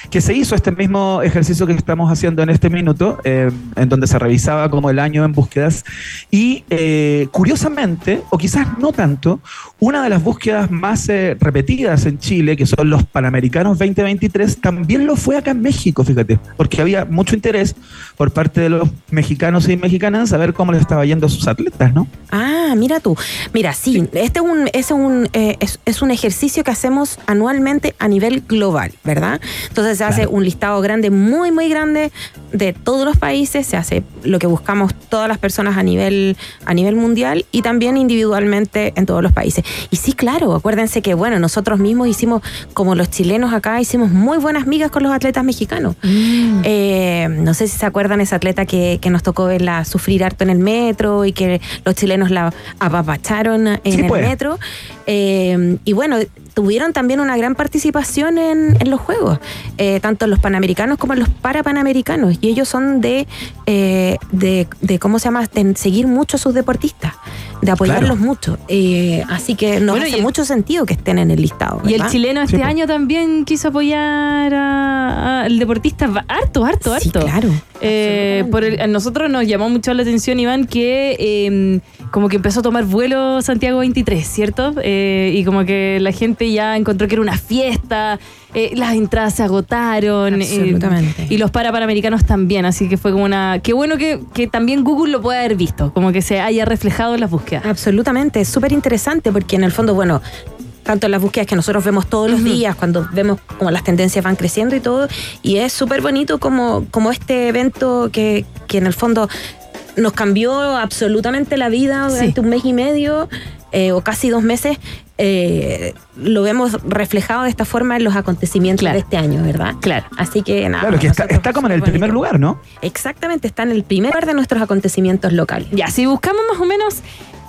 que se hizo este mismo ejercicio que estamos haciendo en este minuto, eh, en donde se revisaba como el año en búsquedas. Y eh, curiosamente, o quizás no tanto, una de las búsquedas más eh, repetidas en Chile, que son los Panamericanos 2023, también lo fue acá en México, fíjate, porque había mucho interés por parte de los mexicanos y mexicanas saber cómo les estaba yendo a sus atletas, ¿no? Ah, mira tú. Mira, sí, este es un, es, un, eh, es, es un ejercicio que hacemos anualmente a nivel global, ¿verdad? Entonces se hace un listado grande, muy, muy grande de todos los países, se hace lo que buscamos todas las personas a nivel, a nivel mundial y también individualmente en todos los países. Y sí, claro, acuérdense que, bueno, nosotros mismos hicimos, como los chilenos acá, hicimos muy buenas migas con los atletas mexicanos. Eh, no sé si se acuerdan esa atleta que, que nos tocó verla sufrir harto en el metro y que los chilenos la apapacharon en Sí, el pues. metro. Eh, y bueno, tuvieron también una gran participación en, en los Juegos, eh, tanto en los Panamericanos como en los Parapanamericanos. Y ellos son de, eh, de, de, ¿cómo se llama?, de seguir mucho a sus deportistas, de apoyarlos Claro. mucho. Eh, así que nos Bueno, hace el- mucho sentido que estén en el listado. Y el chileno este pues. año también quiso apoyar a- al deportista va- harto, harto, harto. claro. Eh, por el- a nosotros nos llamó mucho la atención, Iván, que eh, como que empezó a tomar vuelo Santiago 23, ¿cierto? Eh, y como que la gente ya encontró que era una fiesta, eh, las entradas se agotaron. eh, Absolutamente. y los parapanamericanos también, así que fue como una... Qué bueno que, que también Google lo pueda haber visto, como que se haya reflejado en las búsquedas. Absolutamente, es súper interesante porque en el fondo, bueno, tanto en las búsquedas que nosotros vemos todos los días, cuando vemos como las tendencias van creciendo y todo, y es súper bonito como, como este evento que, que en el fondo nos cambió absolutamente la vida durante un mes y medio eh, o casi dos meses. Eh, lo vemos reflejado de esta forma en los acontecimientos de este año, ¿verdad? Claro. Así que nada. Claro, que está, está como en el primer lugar, ¿no? Exactamente, está en el primer lugar de nuestros acontecimientos locales. Ya, si buscamos más o menos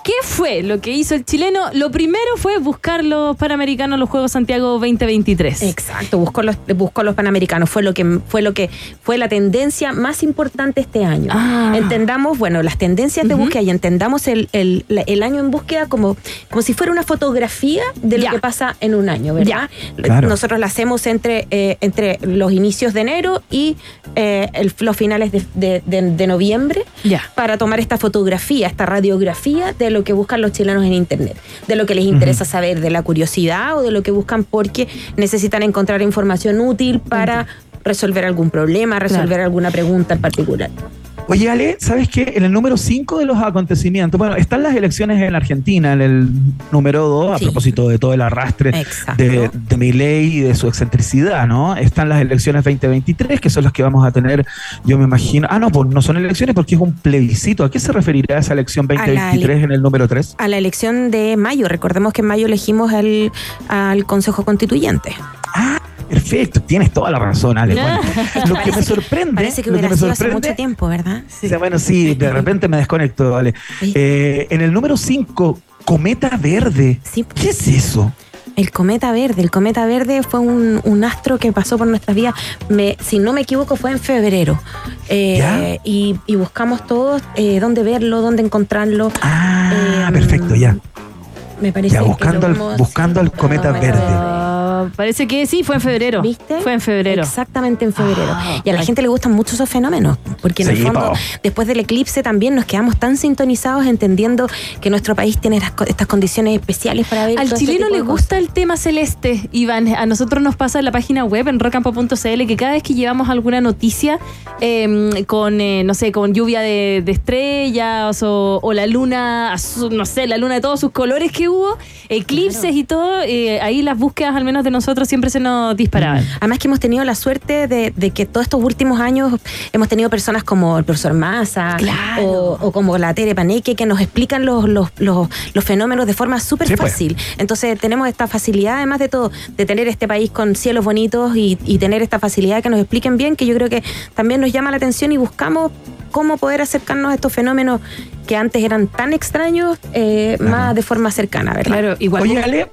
qué fue lo que hizo el chileno, lo primero fue buscar los Panamericanos, los Juegos Santiago 2023. Exacto, buscó los, buscó los panamericanos, fue lo que fue lo que fue la tendencia más importante este año. Ah. Entendamos, bueno, las tendencias de búsqueda y entendamos el, el- el año en búsqueda como, como si fuera una fotografía de lo que pasa en un año, ¿verdad? Claro. Nosotros la hacemos entre, eh, entre los inicios de enero y eh, el- los finales de, de- de- de noviembre Ya. para tomar esta fotografía, esta radiografía de lo que buscan los chilenos en Internet, de lo que les interesa saber, de la curiosidad o de lo que buscan porque necesitan encontrar información útil para resolver algún problema, resolver alguna pregunta en particular. Oye, Ale, ¿sabes qué? En el número 5 de los acontecimientos, bueno, están las elecciones en Argentina, en el número 2, a propósito de todo el arrastre de, de mi ley y de su excentricidad, ¿no? Están las elecciones 2023, que son las que vamos a tener, yo me imagino. Ah, no, pues no son elecciones porque es un plebiscito. ¿A qué se referirá esa elección 2023 en el número 3? A la elección de mayo. Recordemos que en mayo elegimos al, al Consejo Constituyente. Ah, Perfecto, tienes toda la razón, Ale. Bueno, lo que me sorprende. Parece que lo hubiera me sido hace mucho tiempo, ¿verdad? O sea, bueno, sí, de repente me desconecto, vale. Eh, en el número 5, Cometa Verde. ¿Qué es eso? El cometa verde. El cometa verde fue un, un astro que pasó por nuestras vidas. Me, si no me equivoco, fue en febrero. Eh, y, y buscamos todos eh, dónde verlo, dónde encontrarlo. Ah, perfecto, ya. Me parece Ya, que buscando lo al, vemos- buscando al Cometa Verde. Parece que sí, fue en febrero. ¿Viste? Fue en febrero. Exactamente en febrero. Ah, y a la gente le gustan mucho esos fenómenos, porque en el fondo, po. después del eclipse también nos quedamos tan sintonizados entendiendo que nuestro país tiene estas condiciones especiales para ver Al todo este chileno tipo le de gusta el tema celeste, Iván. A nosotros nos pasa en la página web en rocampo.cl que cada vez que llevamos alguna noticia eh, con, eh, no sé, con lluvia de, de estrellas o, o la luna, azul, no sé, la luna de todos sus colores que hubo, eclipses y todo, eh, ahí las búsquedas al menos de nosotros siempre se nos disparaban. Además que hemos tenido la suerte de, de que todos estos últimos años hemos tenido personas como el profesor Massa o, o como la Tere Paneque que nos explican los, los, los, los fenómenos de forma súper Sí, pues. fácil. Entonces tenemos esta facilidad, además de todo, de tener este país con cielos bonitos y, y tener esta facilidad de que nos expliquen bien, que yo creo que también nos llama la atención y buscamos cómo poder acercarnos a estos fenómenos que antes eran tan extraños, eh, más de forma cercana, ¿verdad? Claro, igual. Oye, Ale,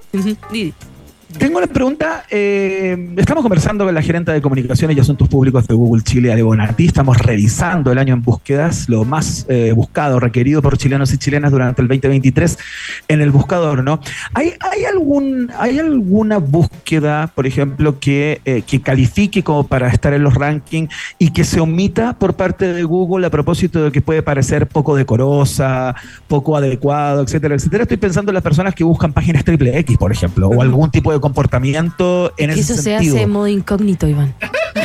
tengo una pregunta. eh, estamos conversando con la gerente de comunicaciones y asuntos públicos de Google Chile, Ale Bonatí. Estamos revisando el año en búsquedas, lo más eh, buscado, requerido por chilenos y chilenas durante el 2023 en el buscador, ¿no? ¿Hay, alguna búsqueda, por ejemplo, que, eh, que califique como para estar en los rankings y que se omita por parte de Google a propósito de que puede parecer poco decorosa, poco adecuado, etcétera, etcétera? Estoy pensando en las personas que buscan páginas triple X, por ejemplo, o algún tipo de comportamiento en Que ese eso sentido. se hace en modo incógnito, Iván.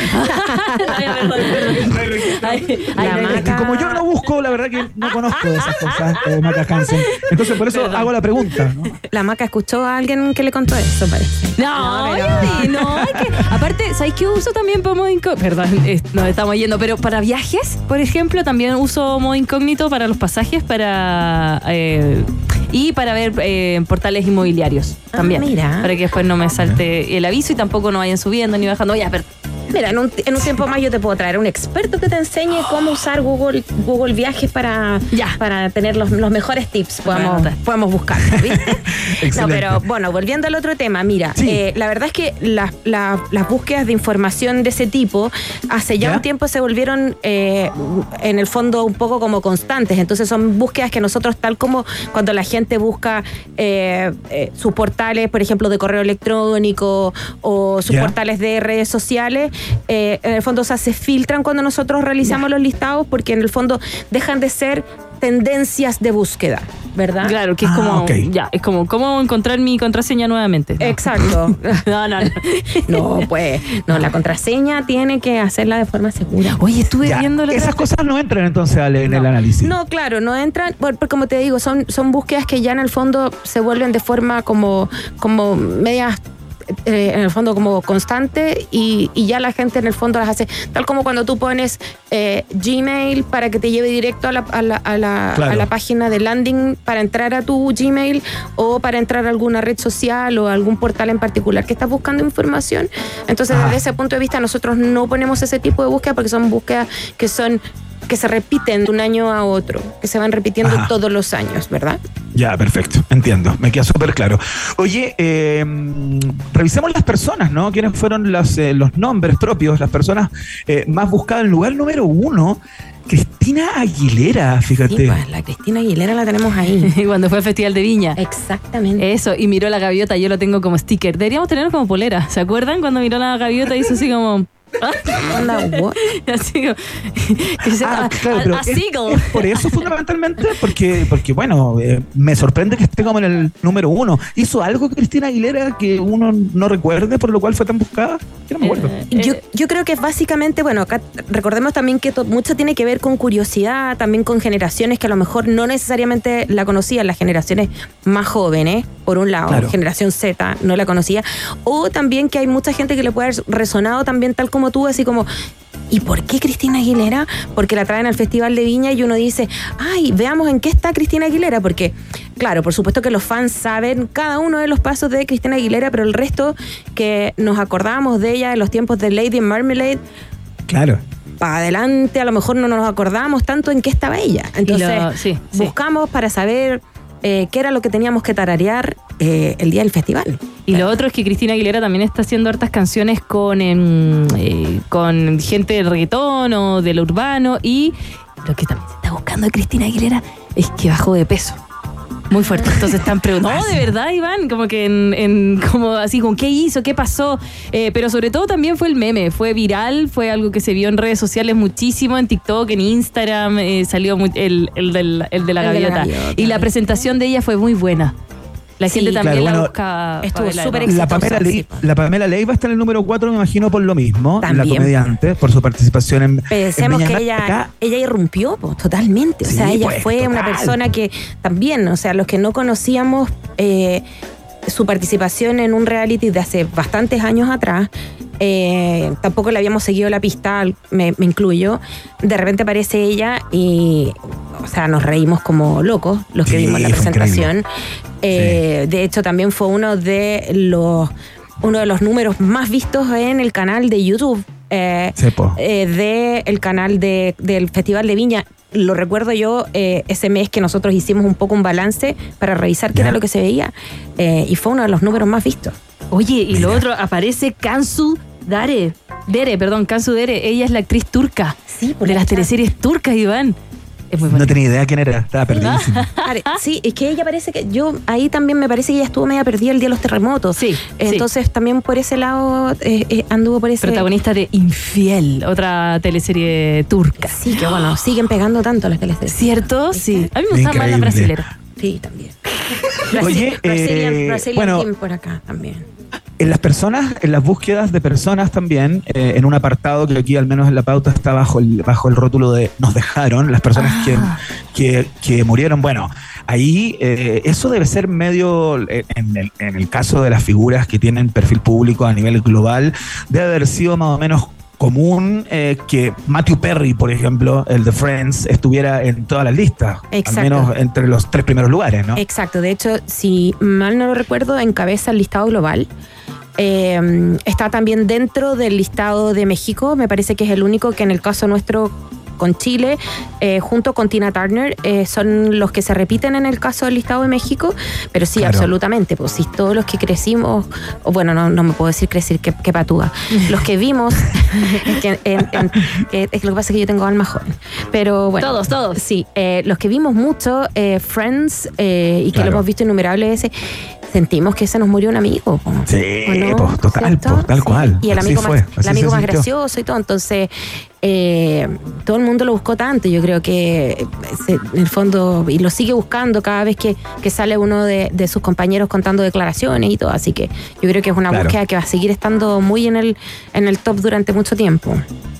Ay, ay, no, Es que como yo no busco, la verdad que no conozco de esas cosas, eh, Maca Hansen. Entonces, por eso hago la pregunta. ¿no? La maca escuchó a alguien que le contó eso, parece. No, pero- oye, no, es que, aparte, ¿sabes qué uso también para modo incógnito? Perdón, eh, nos estamos yendo, pero para viajes, por ejemplo, también uso modo incógnito para los pasajes para eh, y para ver eh, portales inmobiliarios también. mira. Para que después no me salte el aviso y tampoco no vayan subiendo ni bajando. Ya, pero Mira, en un, en un tiempo más yo te puedo traer un experto que te enseñe cómo usar Google, Google Viajes para, para tener los, los mejores tips. Podemos, podemos buscar, no, pero bueno, volviendo al otro tema, mira, eh, la verdad es que las, las- las búsquedas de información de ese tipo hace ya, ¿Ya? un tiempo se volvieron eh, en el fondo un poco como constantes. Entonces son búsquedas que nosotros, tal como cuando la gente busca eh, eh, sus portales, por ejemplo, de correo electrónico o sus ¿Ya? portales de redes sociales, eh, en el fondo o sea, se filtran cuando nosotros realizamos los listados porque en el fondo dejan de ser tendencias de búsqueda, ¿verdad? Claro, que es como, ya, es como cómo encontrar mi contraseña nuevamente. No. Exacto. no, no, no. No, pues, no, la contraseña tiene que hacerla de forma segura. Oye, estuve Ya, viendo Esas cosas no entran entonces Ale, en el análisis. No, claro, no entran, por- por- como te digo, son, son búsquedas que ya en el fondo se vuelven de forma como, como medias eh, en el fondo como constante y, y ya la gente en el fondo las hace, tal como cuando tú pones eh, Gmail para que te lleve directo a la, a, la, a, la, Claro. a la página de landing para entrar a tu Gmail o para entrar a alguna red social o algún portal en particular que estás buscando información. Entonces, Ah. desde ese punto de vista, nosotros no ponemos ese tipo de búsqueda porque son búsquedas que son que se repiten de un año a otro, que se van repitiendo Ajá. todos los años, ¿verdad? Ya, perfecto, entiendo, me queda súper claro. Oye, eh, revisemos las personas, ¿no? ¿Quiénes fueron las, eh, los nombres propios, las personas eh, más buscadas? En lugar número uno, Cristina Aguilera, fíjate. Sí, pues, la Cristina Aguilera la tenemos ahí. Cuando fue al Festival de Viña. Exactamente. Eso, y miró la gaviota, yo lo tengo como sticker. Deberíamos tenerlo como polera. ¿Se acuerdan cuando miró la gaviota y hizo así como. Por eso fundamentalmente, porque, porque bueno, eh, me sorprende que esté como en el número uno. ¿Hizo algo Cristina Aguilera que uno no recuerde, por lo cual fue tan buscada? Yo no me acuerdo. Yo, yo creo que es básicamente, bueno, acá recordemos también que mucho tiene que ver con curiosidad, también con generaciones que a lo mejor no necesariamente la conocían, las generaciones más jóvenes, por un lado, Claro. generación Z no la conocía, o también que hay mucha gente que le puede haber resonado también tal como tú, así como... ¿Y por qué Cristina Aguilera? Porque la traen al Festival de Viña y uno dice, ay, veamos en qué está Cristina Aguilera, porque, claro, por supuesto que los fans saben cada uno de los pasos de Cristina Aguilera, pero el resto que nos acordamos de ella en los tiempos de Lady Marmalade, Claro. para adelante a lo mejor no nos acordamos tanto en qué estaba ella. Entonces, lo- sí, sí. buscamos para saber eh, qué era lo que teníamos que tararear eh, el día del festival. Y lo otro es que Cristina Aguilera también está haciendo hartas canciones con, em, eh, con gente del reggaetón o del urbano. Y lo que también se está buscando de Cristina Aguilera es que bajó de peso. Muy fuerte. Entonces están preguntando. No, de verdad, Iván. Como que en, en- como así, con qué hizo, qué pasó. Eh, pero sobre todo también fue el meme. Fue viral, fue algo que se vio en redes sociales muchísimo, en TikTok, en Instagram. eh, salió muy- el, el del- el de la El de la gaviota. gaviota. Y la presentación de ella fue muy buena. La Sí, gente también claro, la bueno, busca. estuvo súper nuevo. La Pamela, Ley- la Pamela Leiva está en el número 4, me imagino, por lo mismo. También. La comediante, por su participación en. Pensemos en que ella, Acá, ella irrumpió po, totalmente. O Sí, sea, ella pues, fue una persona que también, o sea, los que no conocíamos eh, su participación en un reality de hace bastantes años atrás, eh, tampoco le habíamos seguido la pista, me, me incluyo. De repente aparece ella y, o sea, nos reímos como locos los que Sí, vimos la presentación. Eh, De hecho, también fue uno de los uno de los números más vistos en el canal de YouTube. eh, eh, de el canal de- del Festival de Viña. Lo recuerdo yo eh, ese mes que nosotros hicimos un poco un balance para revisar qué era lo que se veía eh, y fue uno de los números más vistos. Oye, y lo otro, aparece Kansu Dare. Dere, perdón, Kansu Dere. Ella es la actriz turca. Sí, de las teleseries turcas, Iván. Es muy no tenía idea quién era, estaba. Pare- Sí, es que ella parece que yo ahí también me parece que ella estuvo media perdida el día de los terremotos. Sí. Entonces también por ese lado eh, eh, anduvo por ese Protagonista de Infiel, otra teleserie turca. Sí, que bueno, siguen pegando tanto las teleseries. ¿Cierto? Sí. A mí me gustan más las Increíble. brasileras. Sí, también. Oye, Brazilian, eh, Brazilian bueno, team por acá también. En las personas, en las búsquedas de personas también, eh, en un apartado que aquí al menos en la pauta está bajo el, bajo el rótulo de nos dejaron, las personas Ah. que, que, que murieron, bueno, ahí eh, eso debe ser medio, eh, en el, en el caso de las figuras que tienen perfil público a nivel global, debe haber sido más o menos común eh, que Matthew Perry, por ejemplo, el de Friends, estuviera en todas las listas, Exacto. al menos entre los tres primeros lugares, ¿no? Exacto, de hecho, si mal no lo recuerdo, encabeza el listado global. Eh, está también dentro del listado de México, me parece que es el único que en el caso nuestro con Chile, eh, junto con Tina Turner, eh, son los que se repiten en el caso del listado de México, pero sí, Claro. absolutamente, pues si todos los que crecimos, o bueno, no, no me puedo decir crecer, que, que patúa, los que vimos, que, en- en- que- es lo que pasa es que yo tengo alma joven, pero bueno. Todos, todos. Sí, eh, los que vimos mucho, eh, Friends, eh, y que Claro. lo hemos visto innumerables veces, sentimos que se nos murió un amigo. Sí, pues, total, pues, tal Sí. cual. Y el amigo, más, el amigo más gracioso y todo. Entonces, eh, todo el mundo lo buscó tanto. Yo creo que se- en el fondo, y lo sigue buscando cada vez que, que sale uno de, de sus compañeros contando declaraciones y todo. Así que yo creo que es una Claro. búsqueda que va a seguir estando muy en el, en el top durante mucho tiempo.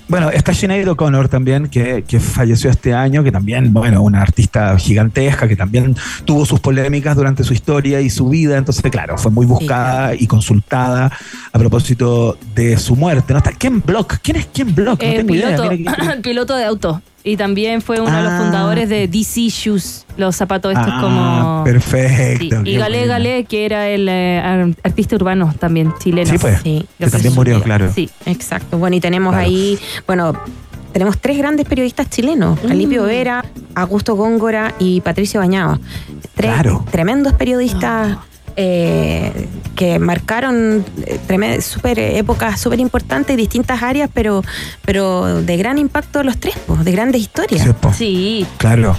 Bueno, está Sinead O'Connor también, que, que falleció este año, que también, bueno, una artista gigantesca, que también tuvo sus polémicas durante su historia y su vida, entonces, claro, fue muy buscada y consultada a propósito de su muerte. ¿no? Está Ken Block. ¿Quién es Ken Block? No Eh, tengo idea. piloto, mira que- piloto de auto. Y también fue uno de los Ah. fundadores de DC Shoes, los zapatos estos Ah, como... perfecto, Sí. Y Galé bueno. Galé, que era el eh, ar- artista urbano también, chileno. Sí, pues, que también murió, claro. Sí. Exacto. Bueno, y tenemos Claro. ahí, bueno, tenemos tres grandes periodistas chilenos: Mm. Alipio Vera, Augusto Góngora y Patricio Bañado. Tres Claro. tremendos periodistas. Eh, que marcaron eh, super, épocas súper importantes y distintas áreas, pero, pero de gran impacto los tres, de grandes historias. Sí. Claro.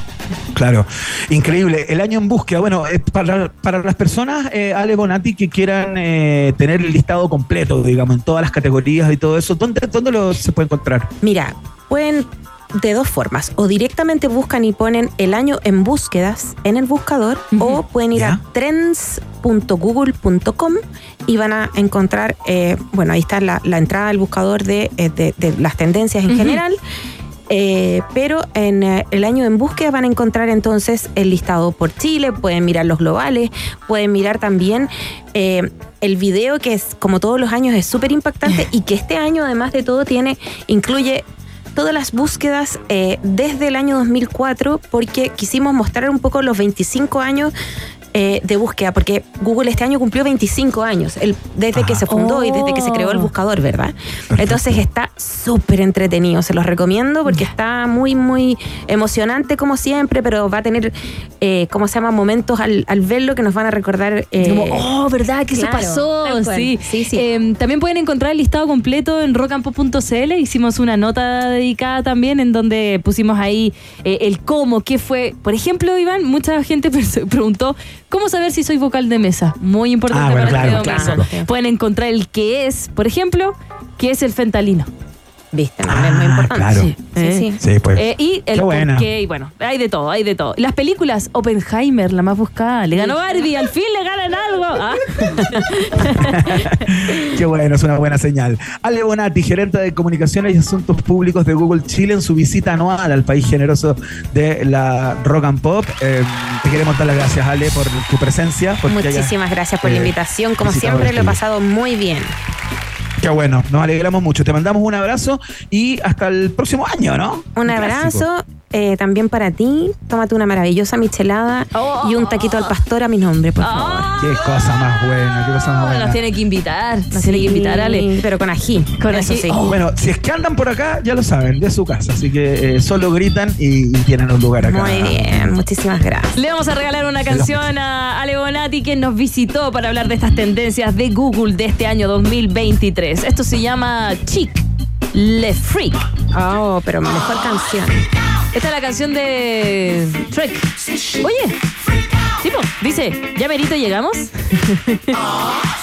Claro, increíble. El año en búsqueda, bueno, es para, para las personas, eh, Ale Bonati, que quieran eh, tener el listado completo, digamos, en todas las categorías y todo eso, ¿dónde, dónde lo se puede encontrar? Mira, pueden de dos formas. O directamente buscan y ponen el año en búsquedas en el buscador, o pueden ir a trends.google.com y van a encontrar, eh, bueno, ahí está la, la entrada al buscador de, eh, de- de las tendencias en general. Eh, pero en eh, el año en búsqueda van a encontrar entonces el listado por Chile, pueden mirar los globales, pueden mirar también eh, el video que es como todos los años es súper impactante y que este año además de todo tiene, incluye todas las búsquedas eh, desde el año 2004 porque quisimos mostrar un poco los 25 años eh, de búsqueda, porque Google este año cumplió 25 años, el- desde que se fundó y desde que se creó el Oh. buscador, ¿verdad? Entonces está súper entretenido, se los recomiendo porque está muy, muy emocionante como siempre, pero va a tener, eh, ¿cómo se llama? Momentos al, al verlo que nos van a recordar. eh, Como, oh, ¿verdad? Que claro, eso pasó. Sí, Sí, sí. Eh, también pueden encontrar el listado completo en rockandpop.cl. Hicimos una nota dedicada también en donde pusimos ahí el cómo, qué fue. Por ejemplo, Iván, mucha gente preguntó cómo saber si soy vocal de mesa. Muy importante Ah, bueno, para claro, este clásico. momento. Pueden encontrar el qué es, por ejemplo, qué es el fentalino. Viste, también muy importante. claro. Sí, sí, sí. Sí, pues. Eh, y el Qué buena. por qué, y bueno, hay de todo, hay de todo. Las películas, Oppenheimer, la más buscada, le ganó Barbie, al fin le ganan algo. Ah. Qué bueno, es una buena señal. Ale Bonati, gerente de comunicaciones y asuntos públicos de Google Chile, en su visita anual al país generoso de la Rock and Pop. Eh, te queremos dar las gracias, Ale, por tu presencia. hayas, Muchísimas gracias por la eh, invitación. Como siempre, lo he pasado muy bien. Qué bueno, nos alegramos mucho. Te mandamos un abrazo y hasta el próximo año, ¿no? Un abrazo eh, también para ti. Tómate una maravillosa michelada y un taquito al pastor a mi nombre, por favor. Qué cosa más buena, qué cosa más buena. Nos tiene que invitar, nos tiene que invitar, Ale. Pero con ají. Con eso ají. sí. Oh, Bueno, si es que andan por acá, ya lo saben, de su casa. Así que eh, solo gritan y, y tienen un lugar acá. Muy bien, muchísimas gracias. Le vamos a regalar una canción a Ale Bonati que nos visitó para hablar de estas tendencias de Google de este año 2023. Esto se llama Chic Le Freak. Oh, pero mejor canción. Esta es la canción de Trek. Oye, tipo, dice, ¿ya merito llegamos?